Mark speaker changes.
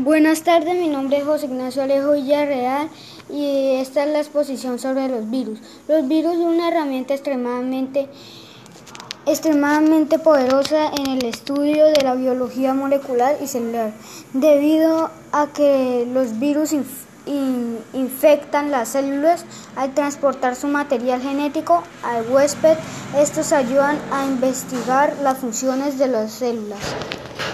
Speaker 1: Buenas tardes, mi nombre es José Ignacio Alejo Villarreal y esta es la exposición sobre los virus. Los virus son una herramienta extremadamente, extremadamente poderosa en el estudio de la biología molecular y celular, debido a que los virus infectan las células al transportar su material genético al huésped. Estos ayudan a investigar las funciones de las células.